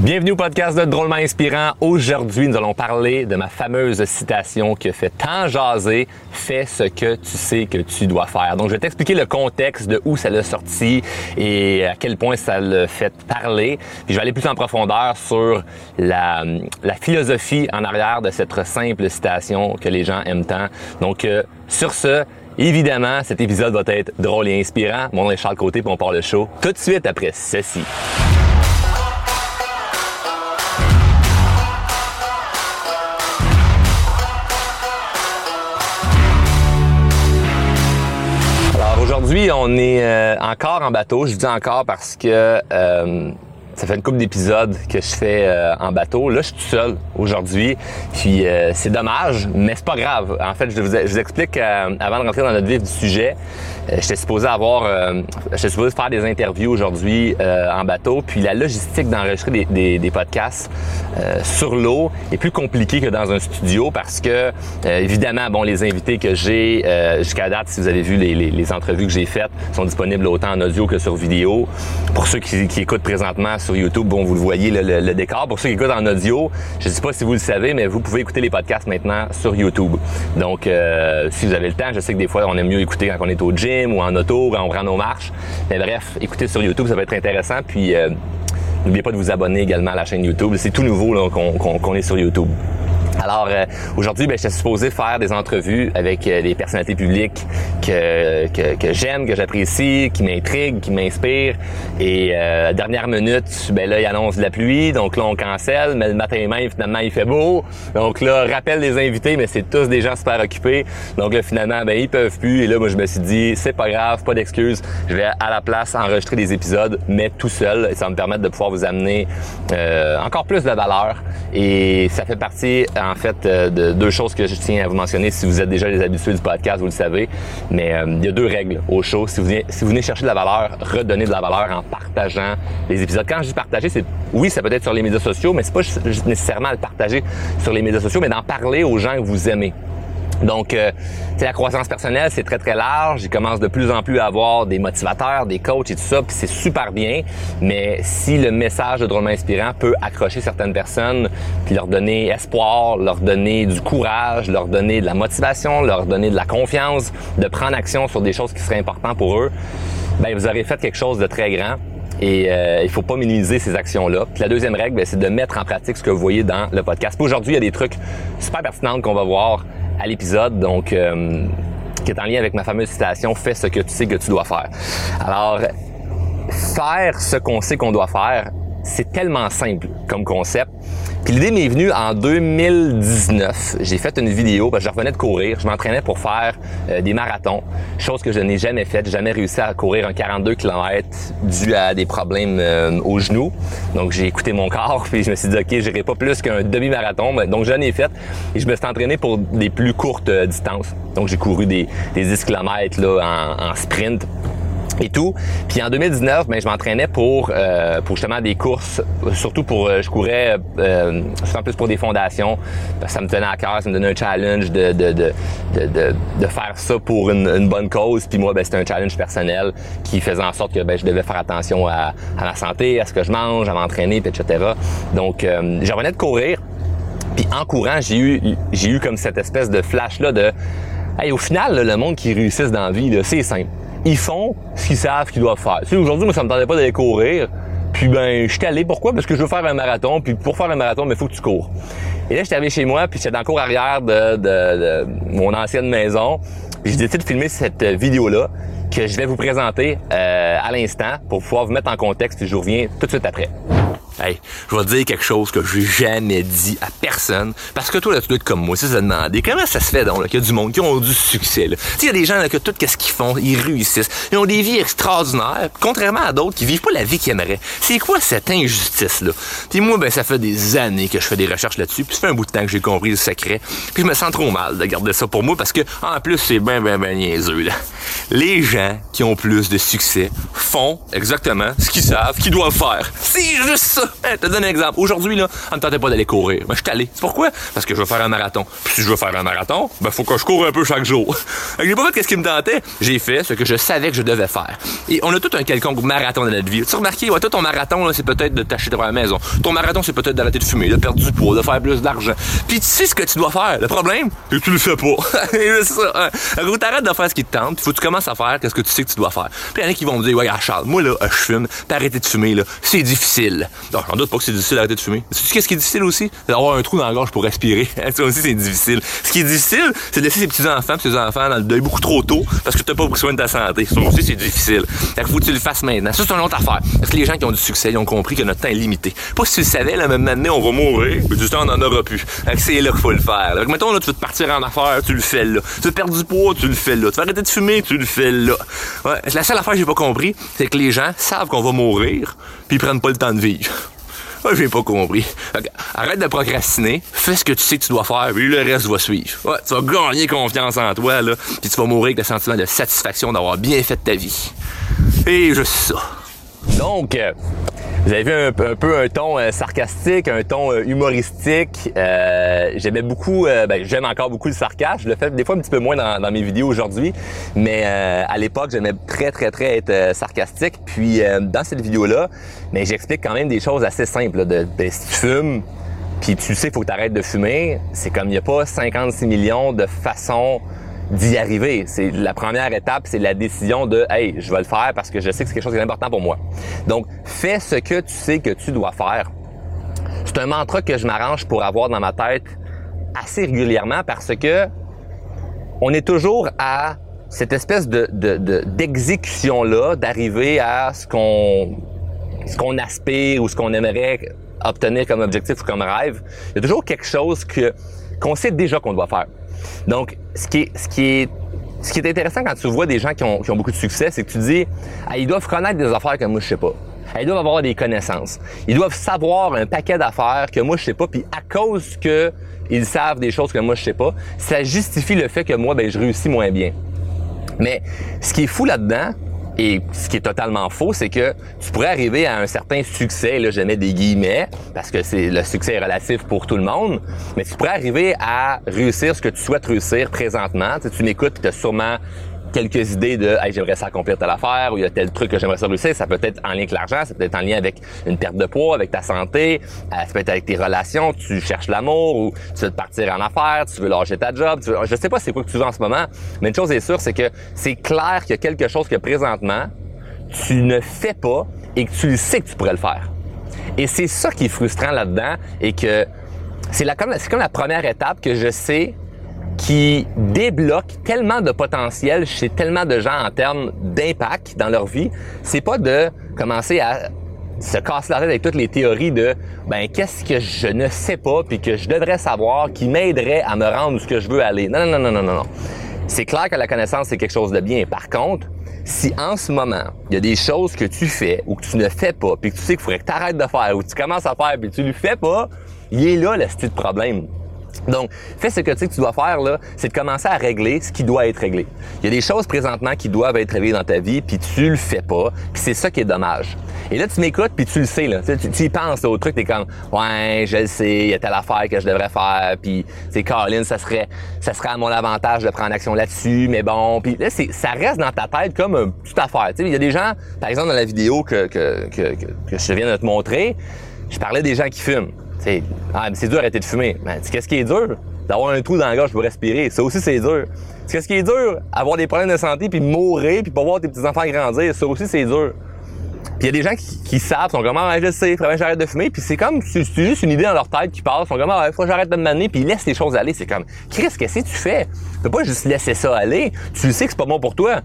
Bienvenue au podcast de Drôlement Inspirant. Aujourd'hui, nous allons parler de ma fameuse citation qui fait tant jaser Fais ce que tu sais que tu dois faire. Donc, je vais t'expliquer le contexte de où ça l'a sorti et à quel point ça l'a fait parler. Puis, je vais aller plus en profondeur sur la, la philosophie en arrière de cette simple citation que les gens aiment tant. Donc, euh, sur ce, Évidemment, cet épisode va être drôle et inspirant. Mon nom est Charles Côté, puis on part le show tout de suite après ceci. Aujourd'hui, on est euh, encore en bateau. Je dis encore parce que euh, ça fait une couple d'épisodes que je fais euh, en bateau. Là, je suis tout seul aujourd'hui. Puis c'est dommage, mais c'est pas grave. En fait, je vous, vous explique avant de rentrer dans notre vif du sujet. Euh, j'étais supposé avoir, euh, j'étais supposé faire des interviews aujourd'hui euh, en bateau, puis la logistique d'enregistrer des, des, podcasts euh, sur l'eau est plus compliquée que dans un studio parce que évidemment, bon, les invités que j'ai jusqu'à date, si vous avez vu les, les, entrevues que j'ai faites, sont disponibles autant en audio que sur vidéo. Pour ceux qui écoutent présentement sur YouTube, bon, vous le voyez le, décor. Pour ceux qui écoutent en audio, je ne sais pas si vous le savez, mais vous pouvez écouter les podcasts maintenant sur YouTube. Donc, si vous avez le temps, je sais que des fois, on aime mieux écouter quand on est au gym ou en auto, quand on prend nos marches. Mais bref, écoutez sur YouTube, ça va être intéressant. Puis euh, n'oubliez pas de vous abonner également à la chaîne YouTube. C'est tout nouveau qu'on qu est sur YouTube. Alors euh, aujourd'hui, ben, j'étais supposé faire des entrevues avec euh, des personnalités publiques que, que, j'aime, que j'apprécie, qui m'intriguent, qui m'inspirent. Et euh, dernière minute, ben là, il annonce de la pluie, donc là on cancelle, mais le matin même, finalement, il fait beau. Donc là, rappel des invités, mais c'est tous des gens super occupés. Donc là, finalement, ben ils peuvent plus. Et là, moi, je me suis dit, c'est pas grave, pas d'excuses. Je vais à la place enregistrer des épisodes, mais tout seul. Et ça va me permettre de pouvoir vous amener euh, encore plus de valeur. Et ça fait partie fait euh, de deux choses que je tiens à vous mentionner. Si vous êtes déjà des habitués du podcast, vous le savez. Mais euh, il y a deux règles au show. Si vous, venez, chercher de la valeur, redonnez de la valeur en partageant les épisodes. Quand je dis partager, c'est oui, ça peut être sur les médias sociaux, mais c'est pas nécessairement le partager sur les médias sociaux, mais d'en parler aux gens que vous aimez. Donc, euh, la croissance personnelle, c'est très, très large. Il commence de plus en plus à avoir des motivateurs, des coachs et tout ça, puis c'est super bien. Mais si le message de Drôlement Inspirant peut accrocher certaines personnes, puis leur donner espoir, leur donner du courage, leur donner de la motivation, leur donner de la confiance, de prendre action sur des choses qui seraient importantes pour eux, ben vous aurez fait quelque chose de très grand. Et euh, il faut pas minimiser ces actions-là. La deuxième règle, ben, c'est de mettre en pratique ce que vous voyez dans le podcast. Aujourd'hui, il y a des trucs super pertinents qu'on va voir à l'épisode, donc euh, qui est en lien avec ma fameuse citation Fais ce que tu sais que tu dois faire. Alors, faire ce qu'on sait qu'on doit faire, c'est tellement simple comme concept. Puis l'idée m'est venue en 2019. J'ai fait une vidéo parce que je revenais de courir. Je m'entraînais pour faire euh, des marathons, chose que je n'ai jamais faite. Jamais réussi à courir un 42 km dû à des problèmes euh, aux genoux. Donc j'ai écouté mon corps puis je me suis dit ok, j'irai pas plus qu'un demi-marathon. Donc je l'ai fait et je me suis entraîné pour des plus courtes euh, distances. Donc j'ai couru des, des 10 km là, en sprint et tout. Puis en 2019, ben, je m'entraînais pour, euh, pour justement des courses, surtout pour, euh, je courais euh, en plus pour des fondations, ça me tenait à cœur, ça me donnait un challenge de, de, de, de, de faire ça pour une, une, bonne cause. Puis moi, ben, c'était un challenge personnel qui faisait en sorte que ben, je devais faire attention à, à ma santé, à ce que je mange, à m'entraîner, etc. Donc, euh, je revenais de courir. Puis en courant, j'ai eu, j'ai eu comme cette espèce de flash-là de... Hey, au final, là, le monde qui réussisse dans la vie, c'est simple ils font ce qu'ils savent qu'ils doivent faire. Tu aujourd'hui, moi, ça me tentait pas d'aller courir. Puis ben, je suis allé. Pourquoi? Parce que je veux faire un marathon. Puis pour faire un marathon, il faut que tu cours. Et là, j'étais arrivé chez moi, puis j'étais dans le cours arrière de, mon ancienne maison. Puis j'ai décidé de filmer cette vidéo-là que je vais vous présenter euh, à l'instant pour pouvoir vous mettre en contexte. Je reviens tout de suite après. Hey, je vais te dire quelque chose que j'ai jamais dit à personne. Parce que toi, là, tu dois être comme moi. Si ça se demander comment ça se fait donc, qu'il y a du monde qui ont du succès. Tu il y a des gens, là, que tout qu'est-ce qu'ils font, ils réussissent. Ils ont des vies extraordinaires, contrairement à d'autres qui vivent pas la vie qu'ils aimeraient. C'est quoi cette injustice-là? Puis moi, ben, ça fait des années que je fais des recherches là-dessus, puis ça fait un bout de temps que j'ai compris le secret. Puis je me sens trop mal de garder ça pour moi parce que, en plus, c'est ben, ben, ben niaiseux, là. Les gens qui ont plus de succès font exactement ce qu'ils savent qu'ils doivent faire. C'est juste ça! Je te donne un exemple. Aujourd'hui, là, on ne tentait pas d'aller courir. Mais je suis allé. C'est pourquoi? Parce que je veux faire un marathon. Puis si je veux faire un marathon, ben, faut que je cours un peu chaque jour. j'ai pas fait ce qui me tentait. J'ai fait ce que je savais que je devais faire. Et on a tout un quelconque marathon dans notre vie. Tu remarqué, ouais, toi, ton marathon, c'est peut-être de t'acheter à la maison. Ton marathon, c'est peut-être d'arrêter de fumer, de perdre du poids, de faire plus d'argent. Puis tu sais ce que tu dois faire. Le problème, c'est que tu le fais pas. c'est ça. Hein. T'arrêtes de faire ce qui te tente. Faut que tu commences à faire ce que tu sais que tu dois faire. Puis il y en a qui vont me dire, ouais, Charles, moi, là, je fume. T'arrêter de fumer, là, c'est difficile. Non, j'en doute pas que c'est difficile d'arrêter de fumer. Tu sais ce qui est difficile aussi? D'avoir un trou dans la gorge pour respirer. ça aussi, c'est difficile. Ce qui est difficile, c'est de laisser ses petits-enfants, ses enfants dans le deuil beaucoup trop tôt parce que t'as pas pris soin de ta santé. Ça aussi, c'est difficile. Fait faut que tu le fasses maintenant. Ça, c'est une autre affaire. Parce que les gens qui ont du succès, ils ont compris que notre temps est limité. Pas si tu le savais, là, même année, on va mourir, mais du temps, on en aura plus. c'est là qu'il faut le faire. Là. mettons, là, tu veux te partir en affaires, tu le fais là. Tu veux perdre du poids, tu le fais là. Tu veux arrêter de fumer, tu le fais là. Ouais. La seule affaire que j'ai pas compris, c'est que les gens savent qu'on va mourir, puis ils prennent pas le temps de vivre. Ouais, j'ai pas compris. arrête de procrastiner, fais ce que tu sais que tu dois faire, puis le reste va suivre. Ouais, tu vas gagner confiance en toi, là, puis tu vas mourir avec le sentiment de satisfaction d'avoir bien fait ta vie. Et juste ça. Donc, euh, vous avez vu un, peu un ton euh, sarcastique, un ton euh, humoristique. J'aimais beaucoup, ben, j'aime encore beaucoup le sarcasme. Je le fais des fois un petit peu moins dans, mes vidéos aujourd'hui, mais à l'époque, j'aimais très, très, très être sarcastique. Puis dans cette vidéo-là, mais ben, j'explique quand même des choses assez simples. de, ben, si tu fumes, puis tu sais faut que tu de fumer, c'est comme il n'y a pas 56 millions de façons d'y arriver. C'est la première étape, c'est la décision de hey, je vais le faire parce que je sais que c'est quelque chose qui est important pour moi. Donc, fais ce que tu sais que tu dois faire. C'est un mantra que je m'arrange pour avoir dans ma tête assez régulièrement parce que on est toujours à cette espèce de, d'exécution là, d'arriver à ce qu'on ce aspire ou ce qu'on aimerait obtenir comme objectif ou comme rêve. Il y a toujours quelque chose que qu'on sait déjà qu'on doit faire. Donc, ce qui est, intéressant quand tu vois des gens qui ont, beaucoup de succès, c'est que tu dis, ils doivent connaître des affaires que moi je sais pas. Ils doivent avoir des connaissances. Ils doivent savoir un paquet d'affaires que moi je sais pas, puis à cause que ils savent des choses que moi je sais pas, ça justifie le fait que moi ben je réussis moins bien. Mais ce qui est fou là-dedans, et ce qui est totalement faux, c'est que tu pourrais arriver à un certain succès, là je mets des guillemets, parce que c'est le succès est relatif pour tout le monde, mais tu pourrais arriver à réussir ce que tu souhaites réussir présentement. Tu, tu m'écoutes, tu as sûrement quelques idées de hey, j'aimerais s'accomplir telle affaire ou il y a tel truc que j'aimerais ça réussir. Ça peut être en lien avec l'argent, ça peut être en lien avec une perte de poids, avec ta santé, euh, ça peut être avec tes relations, tu cherches l'amour ou tu veux te partir en affaires, tu veux lâcher ta job. Tu veux... Je sais pas c'est quoi que tu veux en ce moment, mais une chose est sûre, c'est que c'est clair qu'il y a quelque chose que présentement, tu ne fais pas et que tu sais que tu pourrais le faire. Et c'est ça qui est frustrant là-dedans et que c'est comme, comme la première étape que je sais qui débloque tellement de potentiel chez tellement de gens en termes d'impact dans leur vie, c'est pas de commencer à se casser la tête avec toutes les théories de ben qu'est-ce que je ne sais pas puis que je devrais savoir qui m'aiderait à me rendre où ce que je veux aller. Non non non non non non. C'est clair que la connaissance c'est quelque chose de bien. Par contre, si en ce moment, il y a des choses que tu fais ou que tu ne fais pas puis que tu sais qu'il faudrait que tu arrêtes de faire ou que tu commences à faire puis tu ne le fais pas, il est là le style de problème. Donc, fais ce que tu sais que tu dois faire, là, c'est de commencer à régler ce qui doit être réglé. Il y a des choses présentement qui doivent être réglées dans ta vie, puis tu le fais pas, puis c'est ça qui est dommage. Et là, tu m'écoutes, puis tu le sais, là. Tu, y penses au truc, t'es comme, ouais, je le sais, il y a telle affaire que je devrais faire, puis, c'est Caroline, ça serait, ça serait à mon avantage de prendre action là-dessus, mais bon, puis là, c'est, ça reste dans ta tête comme une petite affaire. Tu sais, il y a des gens, par exemple, dans la vidéo que, que je viens de te montrer, je parlais des gens qui fument. Ah, c'est dur d'arrêter de fumer. Mais qu'est-ce qui est dur? D'avoir un trou dans la gorge pour respirer. Ça aussi, c'est dur. Qu'est-ce qui est dur? Avoir des problèmes de santé, puis mourir, puis pas voir tes petits-enfants grandir. Ça aussi, c'est dur. Puis il y a des gens qui, savent, sont comme, ah, je sais, que j'arrête de fumer. Puis c'est comme, c'est juste une idée dans leur tête qui passe. Ils sont comme, ah, faut que j'arrête de me puis ils laissent les choses aller. C'est comme, Chris, qu'est-ce que tu fais? Tu peux pas juste laisser ça aller. Tu sais que c'est pas bon pour toi.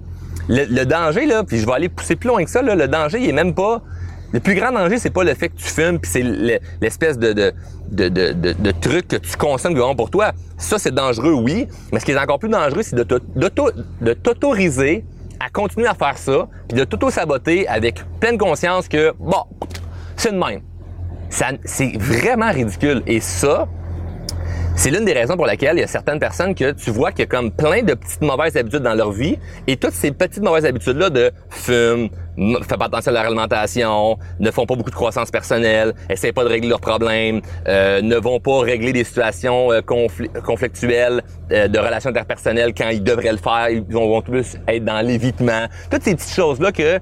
Le, danger, là, puis je vais aller pousser plus loin que ça, là, le danger, il est même pas le plus grand danger, c'est pas le fait que tu fumes, puis c'est l'espèce de, truc que tu consommes vraiment pour toi. Ça, c'est dangereux, oui. Mais ce qui est encore plus dangereux, c'est de t'autoriser à continuer à faire ça, puis de t'auto-saboter avec pleine conscience que, bon, c'est de même. C'est vraiment ridicule. Et ça, c'est l'une des raisons pour laquelle il y a certaines personnes que tu vois qu'il y a comme plein de petites mauvaises habitudes dans leur vie et toutes ces petites mauvaises habitudes-là de fume, font pas attention à leur alimentation, ne font pas beaucoup de croissance personnelle, essaient pas de régler leurs problèmes, euh, ne vont pas régler des situations euh, conflictuelles euh, de relations interpersonnelles quand ils devraient le faire, ils vont plus être dans l'évitement. Toutes ces petites choses-là que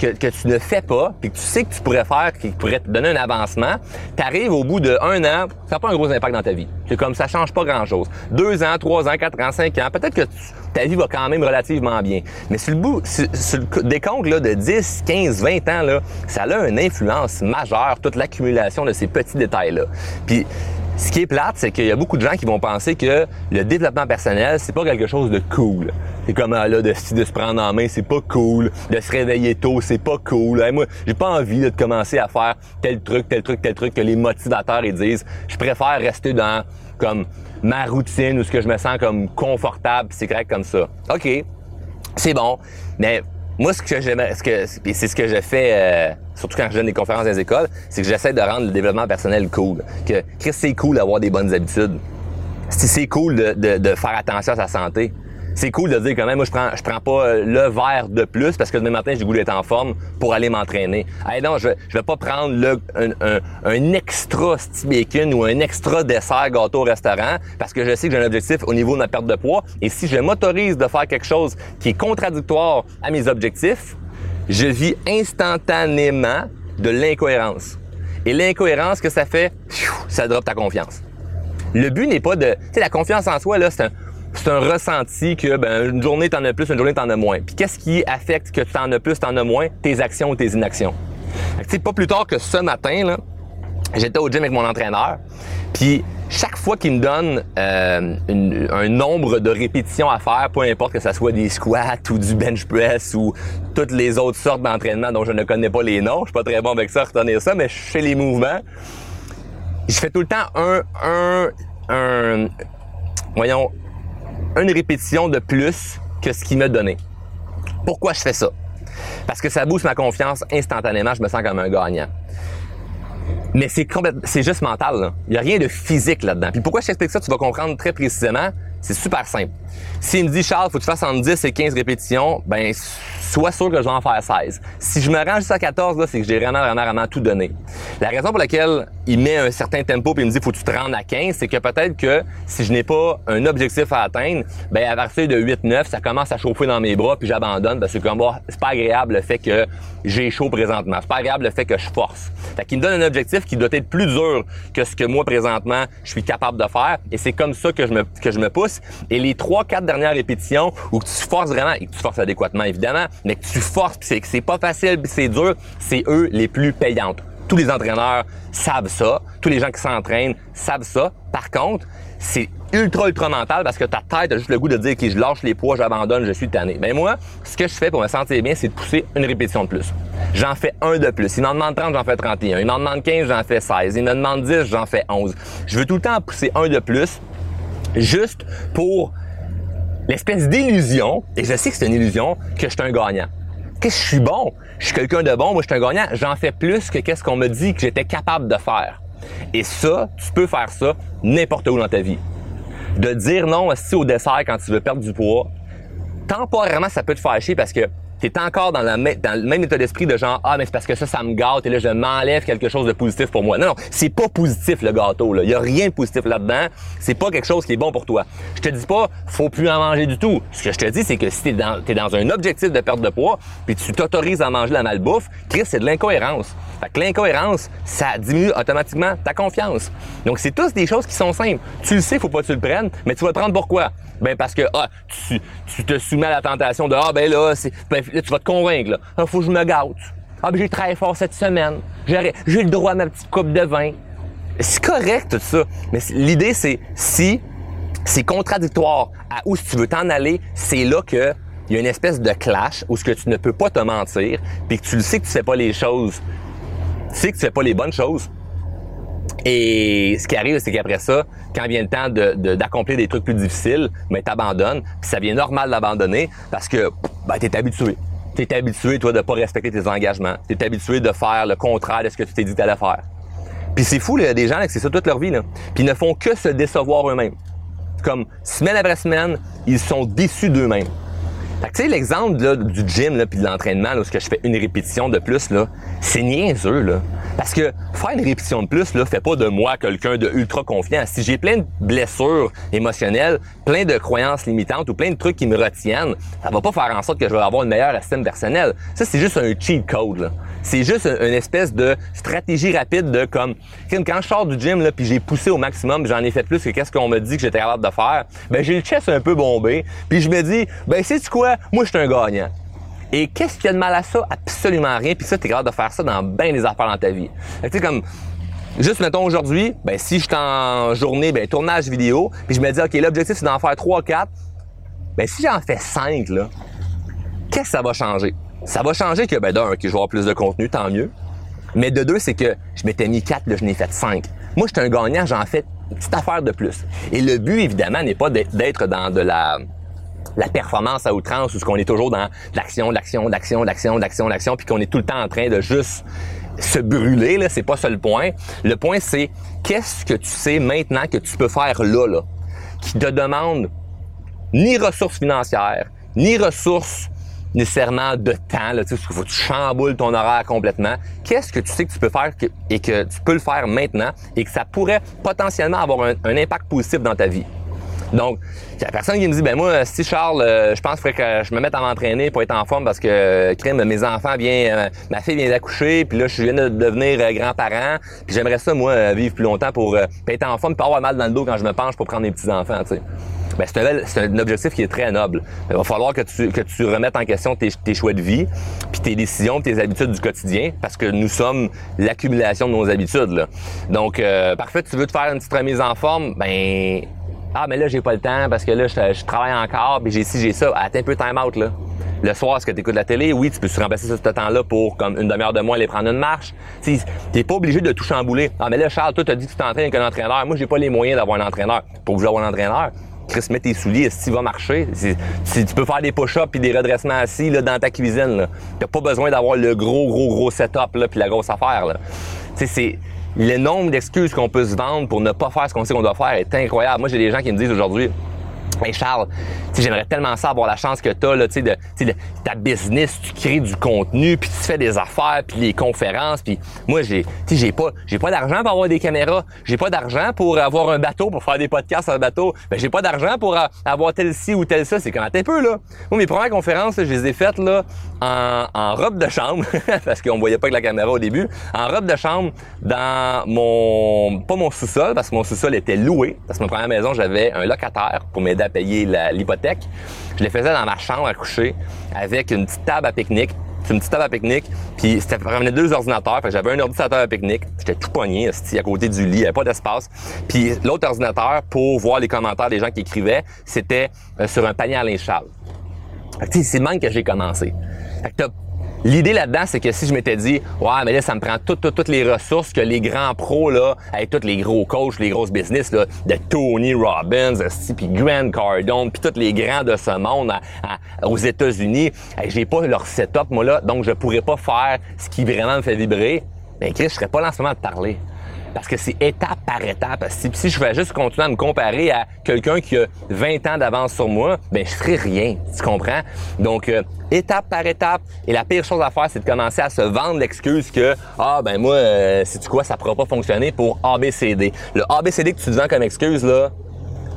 que, tu ne fais pas, puis que tu sais que tu pourrais faire, qui pourrait te donner un avancement, tu arrives au bout de un an, ça n'a pas un gros impact dans ta vie. C'est comme ça change pas grand-chose. Deux ans, trois ans, quatre ans, cinq ans, peut-être que ta vie va quand même relativement bien. Mais sur le bout, sur, le décompte là, de 10, 15, 20 ans, là, ça a une influence majeure, toute l'accumulation de ces petits détails-là. Puis ce qui est plate, c'est qu'il y a beaucoup de gens qui vont penser que le développement personnel, c'est pas quelque chose de cool. C'est comme ah, là de, se prendre en main, c'est pas cool. De se réveiller tôt, c'est pas cool. moi, j'ai pas envie de commencer à faire tel truc, tel truc, tel truc que les motivateurs ils disent. Je préfère rester dans comme ma routine ou ce que je me sens comme confortable, c'est correct comme ça. OK. C'est bon. Mais moi, ce que j'aimerais, ce que, c'est ce que je fais, euh, surtout quand je donne des conférences dans les écoles, c'est que j'essaie de rendre le développement personnel cool. Que, c'est cool d'avoir des bonnes habitudes. C'est cool de, de faire attention à sa santé c'est cool de dire quand même, moi je prends, je prends pas euh, le verre de plus parce que demain matin j'ai goût d'être en forme pour aller m'entraîner. Hey, non, je, vais pas prendre le, un, extra sti bacon ou un extra dessert gâteau au restaurant parce que je sais que j'ai un objectif au niveau de ma perte de poids. Et si je m'autorise de faire quelque chose qui est contradictoire à mes objectifs, je vis instantanément de l'incohérence. Et l'incohérence que ça fait, ça drop ta confiance. Le but n'est pas de... Tu sais, la confiance en soi, là, c'est un c'est un ressenti que ben, une journée t'en as plus, une journée t'en as moins. Puis qu'est-ce qui affecte que t'en as plus, t'en as moins? Tes actions ou tes inactions. Fait pas plus tard que ce matin, là, j'étais au gym avec mon entraîneur. Puis chaque fois qu'il me donne euh, un nombre de répétitions à faire, peu importe que ce soit des squats ou du bench press ou toutes les autres sortes d'entraînements dont je ne connais pas les noms, je suis pas très bon avec ça, retenir ça, mais je fais les mouvements. Je fais tout le temps un, un, un voyons, une répétition de plus que ce qu'il m'a donné. Pourquoi je fais ça? Parce que ça booste ma confiance instantanément, je me sens comme un gagnant. Mais c'est c'est juste mental. Il n'y a rien de physique là-dedans. Puis pourquoi je t'explique ça, tu vas comprendre très précisément. C'est super simple. S'il me dit, Charles, faut que tu fasses entre 10 et 15 répétitions, ben, sois sûr que je vais en faire 16. Si je me rends jusqu'à 14, là, c'est que j'ai vraiment, vraiment, vraiment tout donné. La raison pour laquelle il met un certain tempo puis il me dit, faut que tu te rendes à 15, c'est que peut-être que si je n'ai pas un objectif à atteindre, ben, à partir de 8, 9, ça commence à chauffer dans mes bras puis j'abandonne parce que comme, moi, c'est pas agréable le fait que j'ai chaud présentement. C'est pas agréable le fait que je force. Fait qu'il me donne un objectif qui doit être plus dur que ce que moi, présentement, je suis capable de faire et c'est comme ça que je me, que je me pousse et les trois, quatre dernières répétitions où tu forces vraiment, et que tu forces adéquatement évidemment, mais que tu forces, que c'est pas facile, c'est dur, c'est eux les plus payantes. Tous les entraîneurs savent ça. Tous les gens qui s'entraînent savent ça. Par contre, c'est ultra, ultra mental parce que ta tête a juste le goût de dire que je lâche les poids, j'abandonne, je suis tanné. Mais moi, ce que je fais pour me sentir bien, c'est de pousser une répétition de plus. J'en fais un de plus. Il m'en demande 30, j'en fais 31. Il m'en demande 15, j'en fais 16. Il me demande 10, j'en fais 11. Je veux tout le temps pousser un de plus juste pour l'espèce d'illusion, et je sais que c'est une illusion, que je suis un gagnant. Que je suis bon, je suis quelqu'un de bon, moi je suis un gagnant, j'en fais plus que qu'est-ce qu'on me dit que j'étais capable de faire. Et ça, tu peux faire ça n'importe où dans ta vie. De dire non aussi au dessert quand tu veux perdre du poids, temporairement ça peut te fâcher parce que t'es encore dans, le même état d'esprit de genre ah mais c'est parce que ça ça me gâte et là je m'enlève quelque chose de positif pour moi. Non non, c'est pas positif le gâteau là, il y a rien de positif là-dedans, c'est pas quelque chose qui est bon pour toi. Je te dis pas faut plus en manger du tout. Ce que je te dis c'est que si t'es dans dans un objectif de perte de poids puis tu t'autorises à manger la malbouffe, Chris c'est de l'incohérence. Fait que l'incohérence, ça diminue automatiquement ta confiance. Donc c'est tous des choses qui sont simples. Tu le sais, faut pas que tu le prennes, mais tu vas te prendre pourquoi? Ben parce que ah, tu, tu te soumets à la tentation de ah ben là c'est ben, là, tu vas te convaincre, là. Ah, faut que je me gâte. Ah, ben, j'ai travaillé fort cette semaine. J'ai, le droit à ma petite coupe de vin. C'est correct, tout ça. Mais l'idée, c'est si c'est contradictoire à où tu veux t'en aller, c'est là que il y a une espèce de clash où ce que tu ne peux pas te mentir, puis que tu le sais que tu fais pas les choses, tu sais que tu fais pas les bonnes choses. Et ce qui arrive, c'est qu'après ça, quand vient le temps d'accomplir de, des trucs plus difficiles, ben, t'abandonnes. Puis ça vient normal d'abandonner parce que ben, t'es habitué. T'es habitué, toi, de pas respecter tes engagements. T'es habitué de faire le contraire de ce que tu t'es dit t'allais faire. Puis c'est fou, il y a des gens c'est ça toute leur vie, là. Puis ils ne font que se décevoir eux-mêmes. Comme semaine après semaine, ils sont déçus d'eux-mêmes. Tu sais, l'exemple du gym là, puis de l'entraînement, là, où je fais une répétition de plus, là, c'est niaiseux, là. Parce que faire une répétition de plus, là, fait pas de moi quelqu'un de ultra confiant. Si j'ai plein de blessures émotionnelles, plein de croyances limitantes ou plein de trucs qui me retiennent, ça va pas faire en sorte que je vais avoir une meilleure estime personnelle. Ça, c'est juste un cheat code, là. C'est juste une espèce de stratégie rapide de comme quand je sors du gym là puis j'ai poussé au maximum, j'en ai fait plus que qu'est-ce qu'on me dit que j'étais capable de faire. Ben j'ai le chest un peu bombé, puis je me dis ben c'est quoi, moi je suis un gagnant. Et qu'est-ce qu'il y a de mal à ça Absolument rien. Puis ça t'es capable de faire ça dans bien des affaires dans ta vie. Tu sais comme Juste mettons aujourd'hui, ben si je suis en journée, ben tournage vidéo, puis je me dis OK, l'objectif c'est d'en faire 3 4. Ben si j'en fais 5 là, qu'est-ce que ça va changer? Ça va changer que, ben, d'un, que je vais avoir plus de contenu, tant mieux. Mais de deux, c'est que je m'étais mis quatre, là, je n'ai fait cinq. Moi, je suis un gagnant, j'en fais une petite affaire de plus. Et le but, évidemment, n'est pas d'être dans de la, la performance à outrance, où ce qu'on est toujours dans l'action, l'action, l'action, l'action, l'action, l'action, puis qu'on est tout le temps en train de juste se brûler, là, c'est pas ça le point. Le point, c'est qu'est-ce que tu sais maintenant que tu peux faire là, là, qui te demande ni ressources financières, ni ressources nécessairement de temps, là, tu que tu chamboules ton horaire complètement. Qu'est-ce que tu sais que tu peux faire et que tu peux le faire maintenant et que ça pourrait potentiellement avoir un, impact positif dans ta vie? Donc, il y a personne qui me dit, ben moi, si Charles, euh, je pense qu'il faudrait que je me mette à m'entraîner pour être en forme parce que, euh, crime, mes enfants viennent, euh, ma fille vient d'accoucher, puis là, je viens de devenir grand-parent, puis j'aimerais ça, moi, vivre plus longtemps pour être en forme, pas avoir mal dans le dos quand je me penche pour prendre mes petits-enfants, tu sais ben c'est un, objectif qui est très noble. Il va falloir que tu, que tu remettes en question tes, choix de vie, puis tes décisions, tes habitudes du quotidien, parce que nous sommes l'accumulation de nos habitudes. Là. Donc, parfait, tu veux te faire une petite remise en forme, ben ah mais là j'ai pas le temps parce que là je, travaille encore, puis j'ai ci, j'ai ça. Attends un peu time out là. Le soir, est-ce que tu écoutes la télé? Oui, tu peux se remplacer ce temps-là pour comme une demi-heure de moins aller prendre une marche. Tu n'es pas obligé de tout chambouler. Ah, mais là, Charles, toi, tu as dit que tu t'entraînes avec un entraîneur. Moi, j'ai pas les moyens d'avoir un entraîneur. Pour vous avoir un entraîneur, Chris, mets tes souliers, si tu vas marcher? Si tu peux faire des push-ups puis des redressements assis là, dans ta cuisine. Tu n'as pas besoin d'avoir le gros, gros, gros setup là, puis la grosse affaire. Là. C'est le nombre d'excuses qu'on peut se vendre pour ne pas faire ce qu'on sait qu'on doit faire est incroyable. Moi, j'ai des gens qui me disent aujourd'hui, Charles, j'aimerais tellement ça avoir la chance que tu as là, de, de ta business, tu crées du contenu, puis tu fais des affaires, puis les conférences, puis moi j'ai j'ai pas j'ai pas d'argent pour avoir des caméras, j'ai pas d'argent pour avoir un bateau pour faire des podcasts sur un bateau, ben j'ai pas d'argent pour avoir tel ci ou tel ça, c'est quand même un peu là. Moi mes premières conférences, je les ai faites là en, en robe de chambre parce qu'on voyait pas que la caméra au début, en robe de chambre dans mon pas mon sous-sol parce que mon sous-sol était loué parce que ma première maison, j'avais un locataire pour m'aider payer l'hypothèque. Je les faisais dans ma chambre à coucher avec une petite table à pique-nique. C'est une petite table à pique-nique, puis c'était vraiment deux ordinateurs. J'avais un ordinateur à pique-nique, j'étais tout pogné à côté du lit, il n'y avait pas d'espace. Puis l'autre ordinateur, pour voir les commentaires des gens qui écrivaient, c'était euh, sur un panier à linge sale. C'est le même que j'ai commencé. L'idée là-dedans, c'est que si je m'étais dit, ouais, mais là, ça me prend toutes, toutes, toutes les ressources que les grands pros, là, avec tous les gros coachs, les grosses business, là, de Tony Robbins, puis Grant Cardone, puis tous les grands de ce monde aux États-Unis, j'ai pas leur setup, moi, là, donc je pourrais pas faire ce qui vraiment me fait vibrer. Ben, Chris, je serais pas là en ce moment de parler. Parce que c'est étape par étape. Si, je vais juste continuer à me comparer à quelqu'un qui a 20 ans d'avance sur moi, ben je ferai rien. Tu comprends? Donc, euh, étape par étape. Et la pire chose à faire, c'est de commencer à se vendre l'excuse que ah ben moi, euh, tu quoi, ça pourra pas fonctionner pour ABCD. Le ABCD que tu te vends comme excuse là,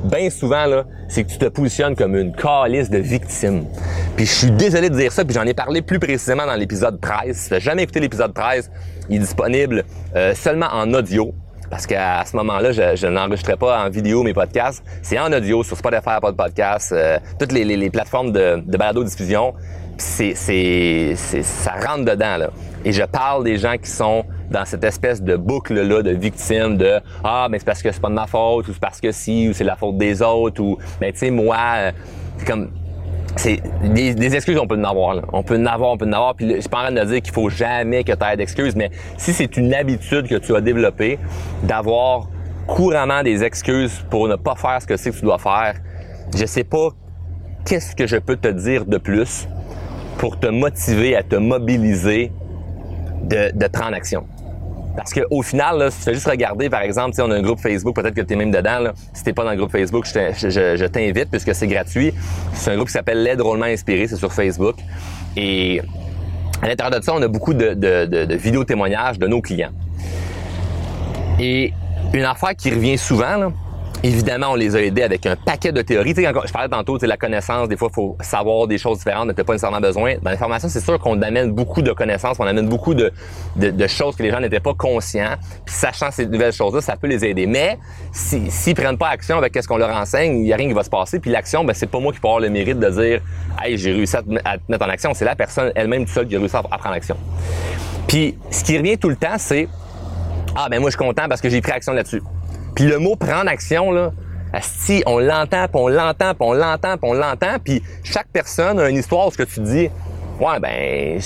bien souvent, là, c'est que tu te positionnes comme une calice de victime. Puis je suis désolé de dire ça, puis j'en ai parlé plus précisément dans l'épisode 13. Si tu n'as jamais écouté l'épisode 13, il est disponible euh, seulement en audio. Parce qu'à ce moment-là, je, n'enregistrais pas en vidéo mes podcasts. C'est en audio sur Spotify, pas de podcast, euh, toutes les, plateformes de, de balado-diffusion. C'est, c'est, ça rentre dedans, là. Et je parle des gens qui sont dans cette espèce de boucle-là de victime de Ah, mais c'est parce que c'est pas de ma faute, ou c'est parce que si, ou c'est la faute des autres, ou mais tu sais, moi, euh, c'est comme c'est des, excuses on peut en avoir là. on peut en avoir on peut en avoir puis je suis pas en train de dire qu'il faut jamais que tu aies d'excuses mais si c'est une habitude que tu as développée d'avoir couramment des excuses pour ne pas faire ce que c'est que tu dois faire je sais pas qu'est-ce que je peux te dire de plus pour te motiver à te mobiliser de, de prendre action Parce qu'au final, là, si tu fais juste regarder, par exemple, on a un groupe Facebook, peut-être que tu es même dedans. Là. Si t'es pas dans le groupe Facebook, je t'invite puisque c'est gratuit. C'est un groupe qui s'appelle L'aide drôlement inspiré, c'est sur Facebook. Et à l'intérieur de ça, on a beaucoup de, de, vidéos témoignages de nos clients. Et une affaire qui revient souvent, Évidemment, on les a aidés avec un paquet de théories. Tu sais, je parlais tantôt, de la connaissance, des fois, il faut savoir des choses différentes, tu pas nécessairement besoin. Dans l'information, c'est sûr qu'on amène beaucoup de connaissances, on amène beaucoup de, choses que les gens n'étaient pas conscients. Puis sachant ces nouvelles choses-là, ça peut les aider. Mais s'ils si, prennent pas action avec ce qu'on leur enseigne, il n'y a rien qui va se passer. Puis l'action, ben, c'est pas moi qui peux avoir le mérite de dire Hey, j'ai réussi à te, mettre en action. C'est la personne elle-même seule qui a réussi à, à prendre action. Puis ce qui revient tout le temps, c'est Ah ben moi je suis content parce que j'ai pris action là-dessus. Puis le mot prendre action, là, si on l'entend, puis on l'entend, puis on l'entend, puis on l'entend, puis chaque personne a une histoire ce que tu dis, ouais, ben,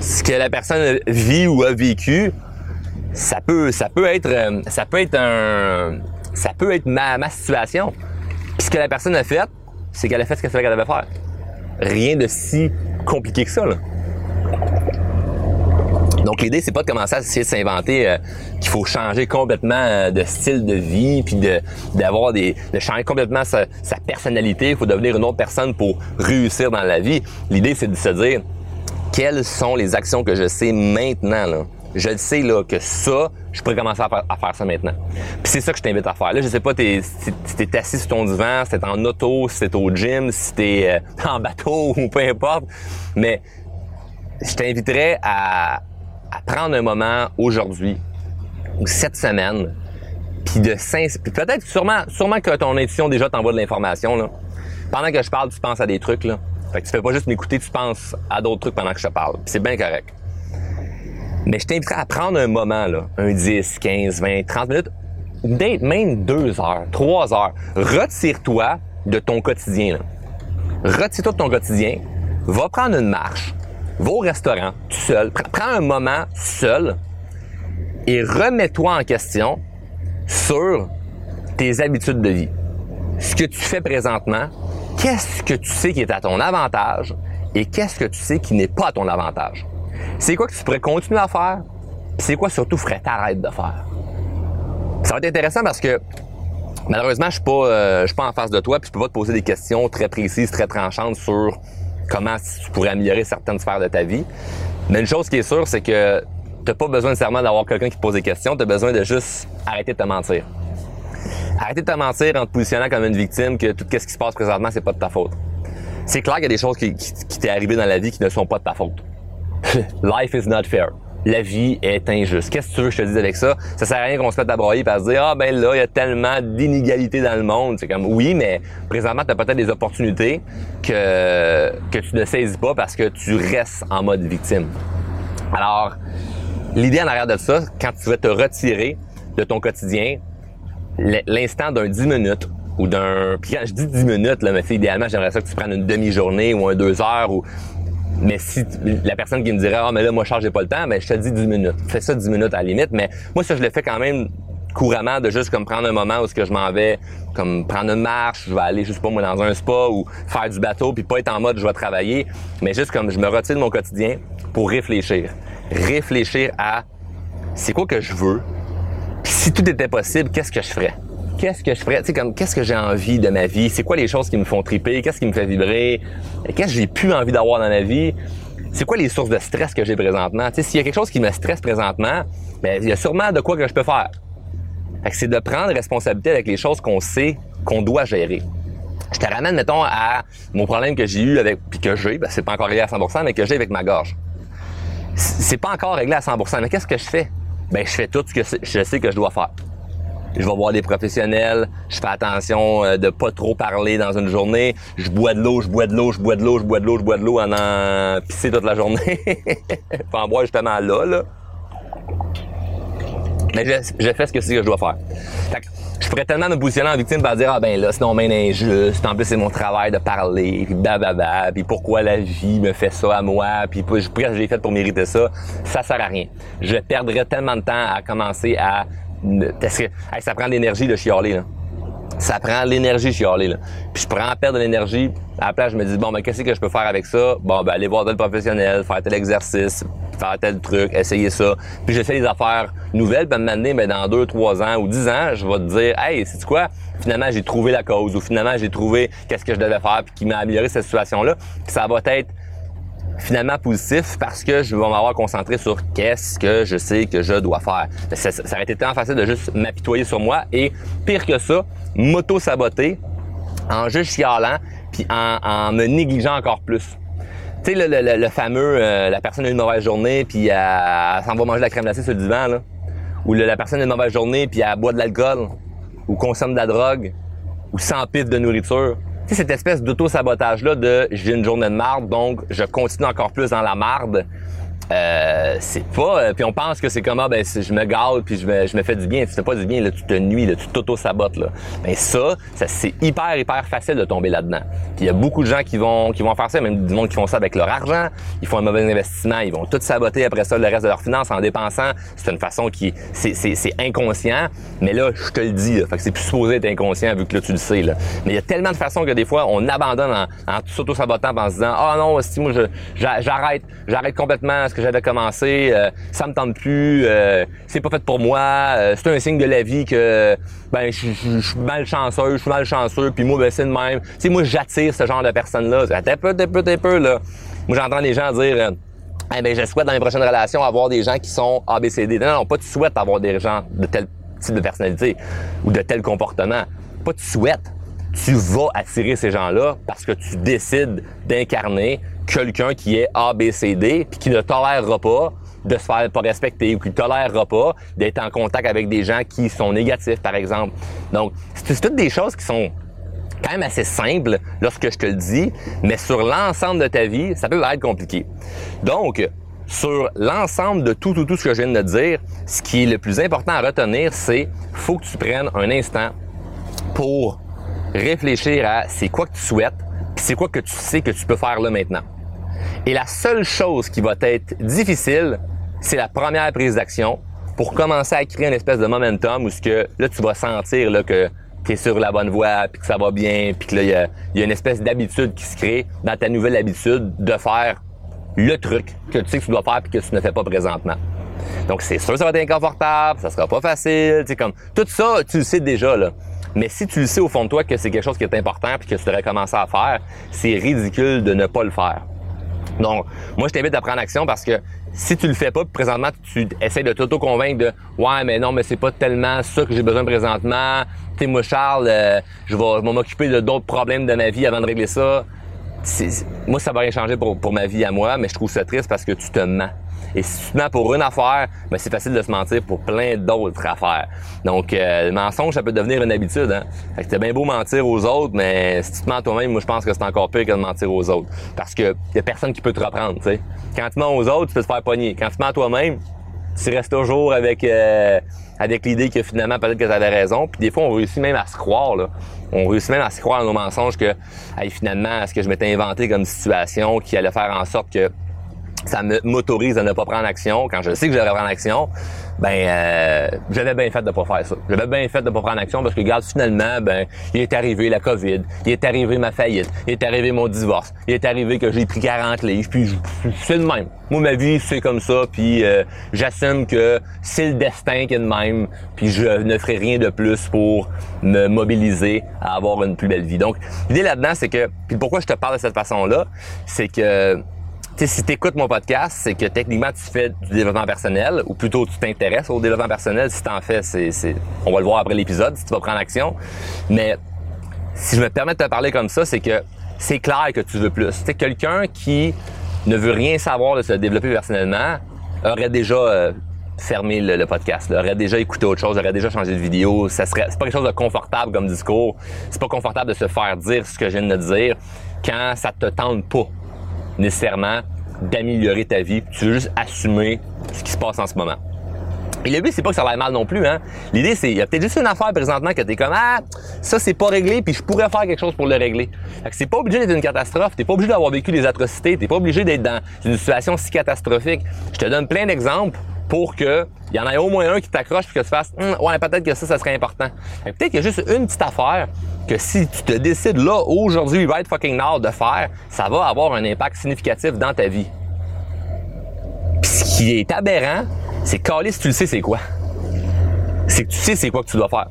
ce que la personne vit ou a vécu, ça peut, ça peut être, euh, ça peut être un, ça peut être ma, ma situation. Puis ce que la personne a fait, c'est qu'elle a fait ce qu'elle savait qu'elle devait faire. Rien de si compliqué que ça, là. Donc l'idée c'est pas de commencer à essayer de s'inventer euh, qu'il faut changer complètement euh, de style de vie puis de d'avoir des de changer complètement sa, personnalité, il faut devenir une autre personne pour réussir dans la vie. L'idée c'est de se dire quelles sont les actions que je sais maintenant là? Je le sais là que ça, je pourrais commencer à faire, ça maintenant. Puis c'est ça que je t'invite à faire. Là, je sais pas si t'es assis sur ton divan, si t'es en auto, si t'es au gym, si t'es euh, en bateau ou peu importe, mais je t'inviterais à, à prendre un moment aujourd'hui ou cette semaine, puis de puis peut-être sûrement, sûrement que ton intuition déjà t'envoie de l'information là. Pendant que je parle, tu penses à des trucs là. Fait que tu fais pas juste m'écouter, tu penses à d'autres trucs pendant que je te parle. c'est bien correct. Mais je t'inviterais à prendre un moment là, un 10, 15, 20, 30 minutes, peut-être même deux heures, trois heures. Retire-toi de ton quotidien. Retire-toi de ton quotidien. Va prendre une marche va au restaurant tout seul, prends un moment seul et remets-toi en question sur tes habitudes de vie. Ce que tu fais présentement, qu'est-ce que tu sais qui est à ton avantage et qu'est-ce que tu sais qui n'est pas à ton avantage? C'est quoi que tu pourrais continuer à faire, c'est quoi surtout ferait t'arrêter de faire? Ça va être intéressant parce que malheureusement, je suis pas, euh, suis pas en face de toi, puis je peux pas te poser des questions très précises, très tranchantes sur comment tu pourrais améliorer certaines sphères de ta vie. Mais une chose qui est sûre, c'est que tu n'as pas besoin nécessairement d'avoir quelqu'un qui te pose des questions, tu as besoin de juste arrêter de te mentir. Arrêter de te mentir en te positionnant comme une victime que tout ce qui se passe présentement, c'est pas de ta faute. C'est clair qu'il y a des choses qui, qui, qui t'est arrivé dans la vie qui ne sont pas de ta faute. Life is not fair la vie est injuste. Qu'est-ce que tu veux que je te dise avec ça? Ça sert à rien qu'on se mette à broyer se dire, ah ben là, il y a tellement d'inégalités dans le monde. C'est comme, oui, mais présentement, tu peut-être des opportunités que, que tu ne saisis pas parce que tu restes en mode victime. Alors, l'idée en arrière de ça, quand tu veux te retirer de ton quotidien, l'instant d'un 10 minutes ou d'un... Puis quand je dis 10 minutes, là, mais idéalement, j'aimerais ça que tu prennes une demi-journée ou un deux heures ou mais si la personne qui me dirait Ah mais là moi je charge pas le temps, mais ben, je te dis 10 minutes. Fais ça 10 minutes à la limite. Mais moi ça je le fais quand même couramment de juste comme prendre un moment où ce que je m'en vais comme prendre une marche, je vais aller juste pas moi dans un spa ou faire du bateau puis pas être en mode je vais travailler, mais juste comme je me retire de mon quotidien pour réfléchir. Réfléchir à c'est quoi que je veux? si tout était possible, qu'est-ce que je ferais? Qu'est-ce que je ferais, tu sais, qu'est-ce que j'ai envie de ma vie, c'est quoi les choses qui me font triper, qu'est-ce qui me fait vibrer, qu'est-ce que j'ai plus envie d'avoir dans la vie, c'est quoi les sources de stress que j'ai présentement? Tu sais, s'il y a quelque chose qui me stresse présentement, ben il y a sûrement de quoi que je peux faire. C'est de prendre responsabilité avec les choses qu'on sait qu'on doit gérer. Je te ramène, mettons, à mon problème que j'ai eu avec, puis que j'ai, ben c'est pas encore réglé à 100%, mais que j'ai avec ma gorge. C'est pas encore réglé à 100%, mais qu'est-ce que je fais? Ben, je fais tout ce que je sais que je dois faire je vais voir des professionnels, je fais attention euh, de pas trop parler dans une journée, je bois de l'eau, je bois de l'eau, je bois de l'eau, je bois de l'eau, je bois de l'eau en en pisser toute la journée. Faut en boire justement là, là. Mais je, fais ce que c'est que je dois faire. Fait que, je pourrais tellement me positionner en victime pour dire ah ben là c'est non injuste, en plus c'est mon travail de parler, puis bababa, puis pourquoi la vie me fait ça à moi, puis pourquoi j'ai fait pour mériter ça, ça sert à rien. Je perdrais tellement de temps à commencer à que ça prend de l'énergie de chialer. Ça prend l'énergie chialer. Là. Puis je prends à perdre de l'énergie. À la place, je me dis, bon, ben, qu'est-ce que je peux faire avec ça? Bon, ben, aller voir tel professionnel, faire tel exercice, faire tel truc, essayer ça. Puis j'essaie des affaires nouvelles, puis m'amener, ben, dans deux, trois ans ou dix ans, je vais te dire, hey, c'est quoi? Finalement, j'ai trouvé la cause ou finalement, j'ai trouvé qu'est-ce que je devais faire puis qui m'a amélioré cette situation-là. Puis ça va être finalement positif parce que je vais m'avoir concentré sur qu'est-ce que je sais que je dois faire. Ça, ça aurait été tellement facile de juste m'apitoyer sur moi et pire que ça, m'auto-saboter en juste chialant puis en, me négligeant encore plus. Tu sais, le, fameux, euh, la personne a une mauvaise journée puis elle, s'en va manger de la crème glacée sur le divan, là. Ou la personne a une mauvaise journée puis elle boit de l'alcool ou consomme de la drogue ou s'empile de nourriture. Sais, cette espèce d'auto-sabotage-là de j'ai une journée de marde, donc je continue encore plus dans la marde. Euh, c'est pas. Euh, puis on pense que c'est comme ah, ben je me gale puis je me, je me fais du bien. Tu fais pas du bien, là, tu te nuis, là, tu t'auto-sabotes. Là. Ben ça, ça c'est hyper, hyper facile de tomber là-dedans. Puis il y a beaucoup de gens qui vont qui vont faire ça, même du monde qui font ça avec leur argent. Ils font un mauvais investissement, ils vont tout saboter après ça le reste de leurs finances en dépensant. C'est une façon qui. C'est inconscient, mais là, je te le dis, là, fait que c'est plus supposé être inconscient vu que là tu le sais. Là. Mais il y a tellement de façons que des fois, on abandonne en, en s'auto-sabotant en se disant Ah oh non, si moi je j'arrête, j'arrête complètement que j'avais commencé, euh, ça me tente plus, euh, c'est pas fait pour moi, euh, c'est un signe de la vie que ben je suis malchanceux, je suis malchanceux, puis moi ben c'est même. Tu sais, moi j'attire ce genre de personnes-là. T'es peu, t'es peu, t'es peu là. Moi j'entends les gens dire eh ben, je souhaite dans mes prochaines relations avoir des gens qui sont ABCD. Non, non, pas tu souhaites avoir des gens de tel type de personnalité ou de tel comportement. Pas tu souhaites. Tu vas attirer ces gens-là parce que tu décides d'incarner quelqu'un qui est ABCD puis qui ne tolérera pas de se faire pas respecter ou qui ne tolérera pas d'être en contact avec des gens qui sont négatifs, par exemple. Donc, c'est toutes des choses qui sont quand même assez simples lorsque je te le dis, mais sur l'ensemble de ta vie, ça peut être compliqué. Donc, sur l'ensemble de tout, tout, tout ce que je viens de te dire, ce qui est le plus important à retenir, c'est faut que tu prennes un instant pour réfléchir à c'est quoi que tu souhaites, puis c'est quoi que tu sais que tu peux faire là maintenant. Et la seule chose qui va être difficile, c'est la première prise d'action pour commencer à créer une espèce de momentum où ce que là tu vas sentir là, que tu es sur la bonne voie, puis que ça va bien, puis que là il y a, y a, une espèce d'habitude qui se crée dans ta nouvelle habitude de faire le truc que tu sais que tu dois faire puis que tu ne fais pas présentement. Donc c'est sûr ça va être inconfortable, ça sera pas facile, tu comme tout ça tu le sais déjà là. Mais si tu le sais au fond de toi que c'est quelque chose qui est important puis que tu devrais commencer à faire, c'est ridicule de ne pas le faire. Donc, moi, je t'invite à prendre action parce que si tu le fais pas, présentement, tu essaies de t'auto-convaincre de Ouais, mais non, mais c'est pas tellement ça que j'ai besoin présentement. Tu moi, Charles, euh, je vais, m'occuper de d'autres problèmes de ma vie avant de régler ça. Moi, ça va rien changer pour, pour ma vie à moi, mais je trouve ça triste parce que tu te mens. Et si tu te mens pour une affaire, ben c'est facile de se mentir pour plein d'autres affaires. Donc, euh, le mensonge, ça peut devenir une habitude. Hein? Fait que c'est bien beau mentir aux autres, mais si tu te mens toi-même, moi, je pense que c'est encore pire que de mentir aux autres. Parce que y a personne qui peut te reprendre, tu sais. Quand tu mens aux autres, tu peux te faire pogner. Quand tu mens toi-même, tu restes toujours avec euh, avec l'idée que finalement peut-être que tu avais raison. Puis des fois, on réussit même à se croire. Là. On réussit même à se croire dans nos mensonges que hey, finalement, est-ce que je m'étais inventé comme situation qui allait faire en sorte que ça me m'autorise à ne pas prendre action. Quand je sais que je devrais prendre action, ben euh, j'avais bien fait de pas faire ça. J'avais bien fait de pas prendre action parce que regarde finalement, ben il est arrivé la COVID, il est arrivé ma faillite, il est arrivé mon divorce, il est arrivé que j'ai pris 40 livres, puis c'est le même. Moi ma vie c'est comme ça, puis euh, j'assume que c'est le destin qui est de même, puis je ne ferai rien de plus pour me mobiliser à avoir une plus belle vie. Donc l'idée là-dedans c'est que puis pourquoi je te parle de cette façon-là, c'est que si tu écoutes mon podcast, c'est que techniquement tu fais du développement personnel, ou plutôt tu t'intéresses au développement personnel. Si tu en fais, on va le voir après l'épisode, si tu vas prendre action. Mais si je me permets de te parler comme ça, c'est que c'est clair que tu veux plus. C'est quelqu'un qui ne veut rien savoir de se développer personnellement aurait déjà euh, fermé le, podcast, aurait déjà écouté autre chose, aurait déjà changé de vidéo. Ça serait, c'est pas quelque chose de confortable comme discours. C'est pas confortable de se faire dire ce que je viens de dire quand ça te tente pas nécessairement d'améliorer ta vie. Tu veux juste assumer ce qui se passe en ce moment. Et le but, c'est pas que ça aille mal non plus, hein. L'idée, c'est, il y a peut-être juste une affaire présentement que t'es comme, ah, ça, c'est pas réglé, puis je pourrais faire quelque chose pour le régler. C'est pas obligé d'être une catastrophe, t'es pas obligé d'avoir vécu des atrocités, t'es pas obligé d'être dans une situation si catastrophique. Je te donne plein d'exemples pour que il y en ait au moins un qui t'accroche puis que tu fasses hum, ouais peut-être que ça ça serait important. Peut-être qu'il y a juste une petite affaire que si tu te décides là aujourd'hui right fucking now de faire, ça va avoir un impact significatif dans ta vie. Puis ce qui est aberrant, c'est que si tu le sais c'est quoi? C'est que tu sais c'est quoi que tu dois faire.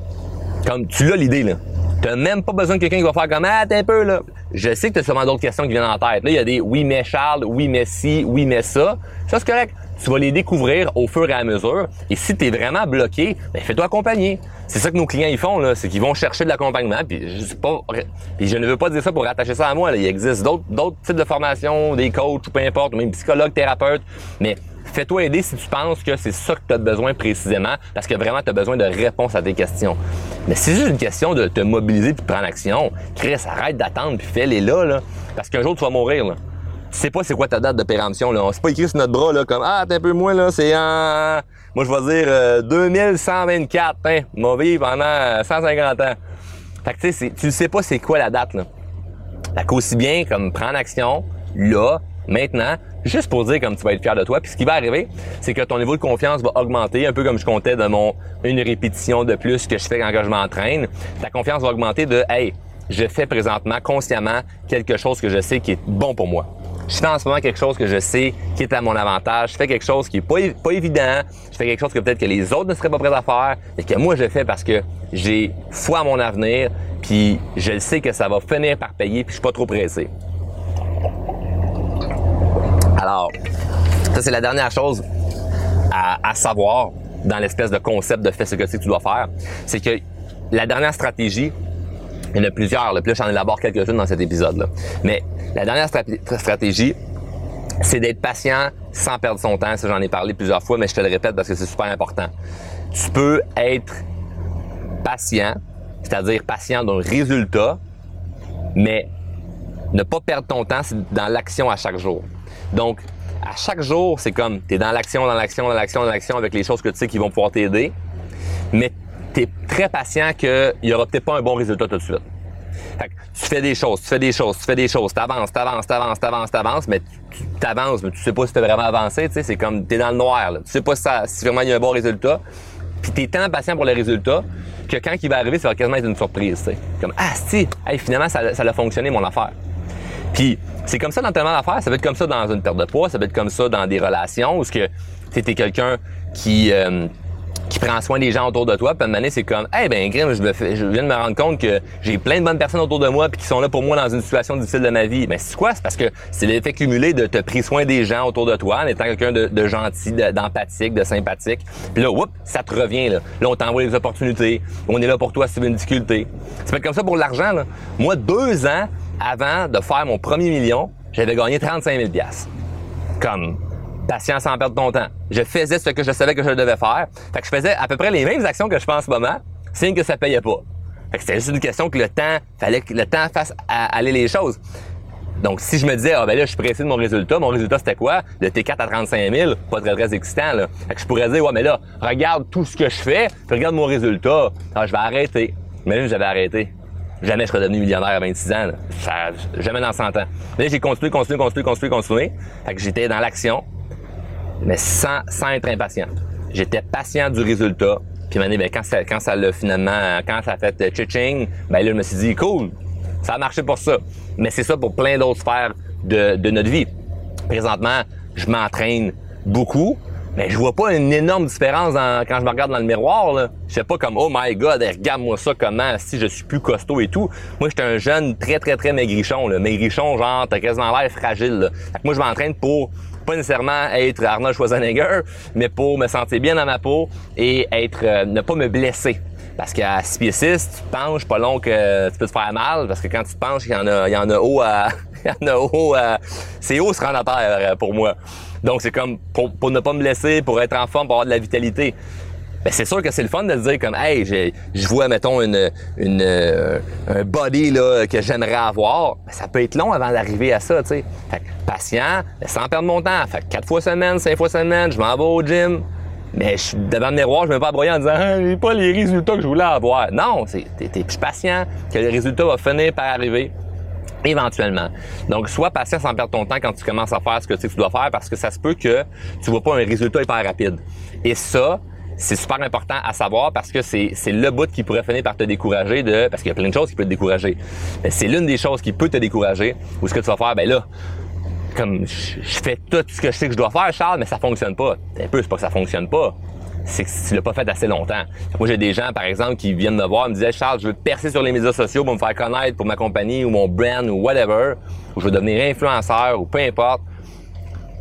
Comme tu l'as l'idée là. T'as même pas besoin de quelqu'un qui va faire comme Ah, t'es un peu là. Je sais que t'as sûrement d'autres questions qui viennent en tête. Là, il y a des oui mais Charles, oui mais si, oui mais ça. Ça c'est correct. Tu vas les découvrir au fur et à mesure. Et si tu es vraiment bloqué, ben fais-toi accompagner. C'est ça que nos clients ils font là, c'est qu'ils vont chercher de l'accompagnement. Puis je ne veux pas dire ça pour rattacher ça à moi. Il existe d'autres types de formations, des coachs ou peu importe, ou même psychologues, thérapeutes. Mais fais-toi aider si tu penses que c'est ça que tu as besoin précisément, parce que vraiment tu as besoin de réponses à tes questions. Mais c'est juste une question de te mobiliser puis de prendre action, Chris, arrête d'attendre puis fais-les là, là, parce qu'un jour tu vas mourir. Là. Sais pas c'est quoi ta date de péremption. Là. C'est pas écrit sur notre bras là, comme Ah, t'es un peu moins là, c'est en. Moi je vais dire euh, 2124, hein, m'a pendant 150 ans. Fait que tu sais, tu sais pas c'est quoi la date là. Fait qu'aussi bien comme prendre action, là, maintenant, juste pour dire comme tu vas être fier de toi. Puis ce qui va arriver, c'est que ton niveau de confiance va augmenter, un peu comme je comptais de mon une répétition de plus que je fais quand je m'entraîne. Ta confiance va augmenter de hey, je fais présentement consciemment quelque chose que je sais qui est bon pour moi. Je fais en ce moment quelque chose que je sais qui est à mon avantage. Je fais quelque chose qui est pas, pas évident. Je fais quelque chose que peut-être que les autres ne seraient pas prêts à faire, et que moi je fais parce que j'ai foi à mon avenir, puis je sais que ça va finir par payer, puis je suis pas trop pressé. Alors, ça c'est la dernière chose à, savoir dans l'espèce de concept de fais ce que tu dois faire. C'est que la dernière stratégie, il y en a plusieurs, là, puis là j'en élabore quelques-unes dans cet épisode-là. Mais la dernière stratégie, c'est d'être patient sans perdre son temps. Ça, j'en ai parlé plusieurs fois, mais je te le répète parce que c'est super important. Tu peux être patient, c'est-à-dire patient d'un résultat, mais ne pas perdre ton temps dans l'action à chaque jour. Donc, à chaque jour, c'est comme tu es dans l'action, dans l'action, dans l'action, dans l'action avec les choses que tu sais qui vont pouvoir t'aider. Mais tu es très patient qu'il n'y aura peut-être pas un bon résultat tout de suite. Fait que tu fais des choses, tu fais des choses, tu fais des choses, t'avances, t'avances, t'avances, t'avances, t'avances, mais tu t'avances, mais tu sais pas si tu vraiment avancé, tu sais, c'est comme t'es dans le noir, là. Tu sais pas si, vraiment il y a un bon résultat. Puis t'es tellement patient pour le résultat que quand il va arriver, ça va quasiment être une surprise, tu sais. Comme, ah, si, hey, finalement, ça, ça a fonctionné, mon affaire. Puis c'est comme ça dans tellement d'affaires. Ça peut être comme ça dans une perte de poids, ça peut être comme ça dans des relations où ce que tu es quelqu'un qui euh, qui prend soin des gens autour de toi. Puis à un c'est comme, eh hey, ben Grim, je, viens de me rendre compte que j'ai plein de bonnes personnes autour de moi puis qui sont là pour moi dans une situation difficile de ma vie. Mais c'est quoi? C'est parce que c'est l'effet cumulé de te prendre soin des gens autour de toi en étant quelqu'un de, gentil, d'empathique, de, sympathique. Puis là, oups, ça te revient. Là, là on t'envoie des opportunités. On est là pour toi si tu veux une difficulté. C'est comme ça pour l'argent. Là. Moi, deux ans avant de faire mon premier million, j'avais gagné 35 000 Comme patience sans perdre ton temps. Je faisais ce que je savais que je devais faire. Fait que je faisais à peu près les mêmes actions que je fais en ce moment, signe que ça payait pas. Fait que c'était juste une question que le temps, fallait que le temps fasse aller les choses. Donc, si je me disais, ah ben là, je suis pressé de mon résultat, mon résultat c'était quoi? Le T4 à 35 000, pas très très excitant, là. Fait que je pourrais dire, ouais, mais là, regarde tout ce que je fais, puis regarde mon résultat. Ah, je vais arrêter. Mais là, j'avais arrêté. Jamais je serais devenu millionnaire à 26 ans. Jamais dans 100 ans. Mais j'ai continué, continué, continué, continué, continué. Fait que j'étais dans l'action, mais sans, sans être impatient. J'étais patient du résultat. Puis ben, quand ça, quand ça l'a finalement, quand ça a fait euh, ching ben là, je me suis dit, cool, ça a marché pour ça. Mais c'est ça pour plein d'autres sphères de, de notre vie. Présentement, je m'entraîne beaucoup, mais je vois pas une énorme différence quand je me regarde dans le miroir. Là. Je sais pas comme oh my god, regarde-moi ça comment si je suis plus costaud et tout. Moi j'étais un jeune très très très maigrichon, là. maigrichon genre t'as quasiment l'air fragile. Là. Fait que moi je m'entraîne pour pas nécessairement être Arnold Schwarzenegger, mais pour me sentir bien dans ma peau et être euh, ne pas me blesser. Parce qu'à 6 pieds 6, tu penches, pas long que tu peux te faire mal, parce que quand tu te penches, il y en a, y en a haut à, il y en a haut à, c'est haut se rendre à terre euh, pour moi. Donc, c'est comme pour, pour, ne pas me blesser, pour être en forme, pour avoir de la vitalité. Ben, c'est sûr que c'est le fun de se dire comme, hey, je vois, mettons, une, une, euh, un body là, que j'aimerais avoir. Ben, ça peut être long avant d'arriver à ça, tu sais. Fait patient, sans perdre mon temps. Fait quatre fois semaine, cinq fois semaine, je m'en vais au gym. Mais je, devant le miroir, je me mets pas broyer en disant ah, j'ai pas les résultats que je voulais avoir. Non, c'est t'es, patient, que le résultat va finir par arriver. Éventuellement. Donc, sois patient sans perdre ton temps quand tu commences à faire ce que tu sais que tu dois faire parce que ça se peut que tu vois pas un résultat hyper rapide. Et ça, c'est super important à savoir parce que c'est, le bout qui pourrait finir par te décourager de, parce qu'il y a plein de choses qui peuvent te décourager. C'est l'une des choses qui peut te décourager ou ce que tu vas faire, ben là, comme je, fais tout ce que je sais que je dois faire, Charles, mais ça fonctionne pas. Un peu, c'est pas que ça fonctionne pas c'est que tu l'as pas fait assez longtemps. Moi, j'ai des gens, par exemple, qui viennent me voir, me disaient, Charles, je veux percer sur les médias sociaux pour me faire connaître pour ma compagnie ou mon brand ou whatever, ou je veux devenir influenceur ou peu importe.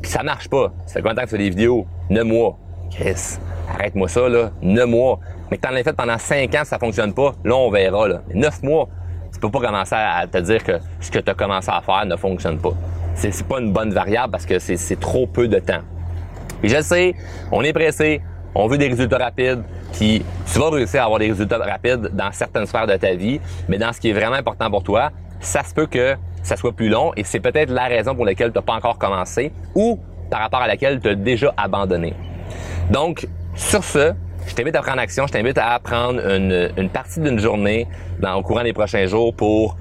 Puis ça marche pas. Ça fait combien de temps que tu fais des vidéos? Neuf mois. Chris, arrête-moi ça, là. Neuf mois. Mais que t'en as fait pendant cinq ans, ça fonctionne pas. Là, on verra, là. Mais neuf mois, tu peux pas commencer à te dire que ce que tu as commencé à faire ne fonctionne pas. C'est pas une bonne variable parce que c'est trop peu de temps. Et je sais, on est pressé, on veut des résultats rapides, puis tu vas réussir à avoir des résultats rapides dans certaines sphères de ta vie, mais dans ce qui est vraiment important pour toi, ça se peut que ça soit plus long et c'est peut-être la raison pour laquelle tu n'as pas encore commencé ou par rapport à laquelle tu as déjà abandonné. Donc, sur ce, je t'invite à prendre action, je t'invite à prendre une, partie d'une journée dans, au courant des prochains jours pour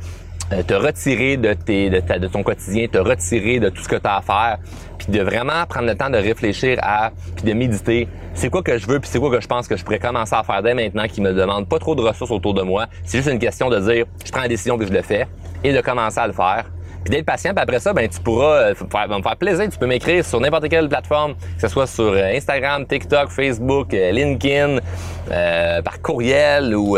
euh, te retirer de, tes, de, de ton quotidien, te retirer de tout ce que tu as à faire, puis de vraiment prendre le temps de réfléchir à, puis de méditer, c'est quoi que je veux, puis c'est quoi que je pense que je pourrais commencer à faire dès maintenant qui me demande pas trop de ressources autour de moi. C'est juste une question de dire, je prends la décision que je le fais, et de commencer à le faire puis d'être patient. Puis après ça, ben tu pourras euh, faire, me faire plaisir. Tu peux m'écrire sur n'importe quelle plateforme, que ce soit sur euh, Instagram, TikTok, Facebook, euh, LinkedIn, par courriel ou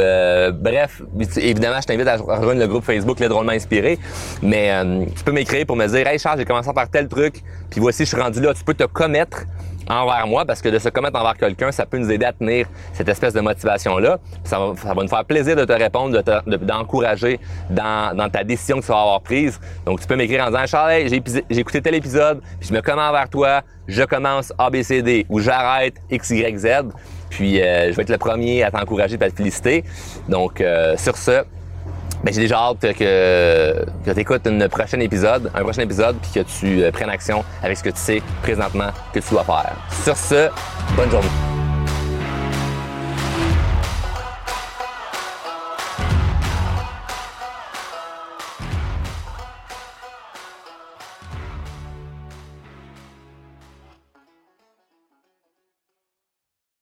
bref. Évidemment, je t'invite à rejoindre le groupe Facebook Les Drôlement Inspiré. Mais tu peux m'écrire pour me dire Hey Charles, j'ai commencé faire tel truc, puis voici, je suis rendu là. Tu peux te commettre envers moi parce que de se commettre envers quelqu'un, ça peut nous aider à tenir cette espèce de motivation-là. Ça va, ça va nous faire plaisir de te répondre, d'encourager de dans, dans, ta décision que tu vas avoir prise. Donc, tu peux m'écrire en disant, j'ai écouté tel épisode, puis je me commande envers toi, je commence ABCD ou j'arrête XYZ. Puis, euh, je vais être le premier à t'encourager et à te féliciter. Donc, euh, sur ce, ben, j'ai déjà hâte que, que tu écoutes un prochain épisode, un prochain épisode, puis que tu euh, prennes action avec ce que tu sais présentement que tu dois faire. Sur ce, bonne journée.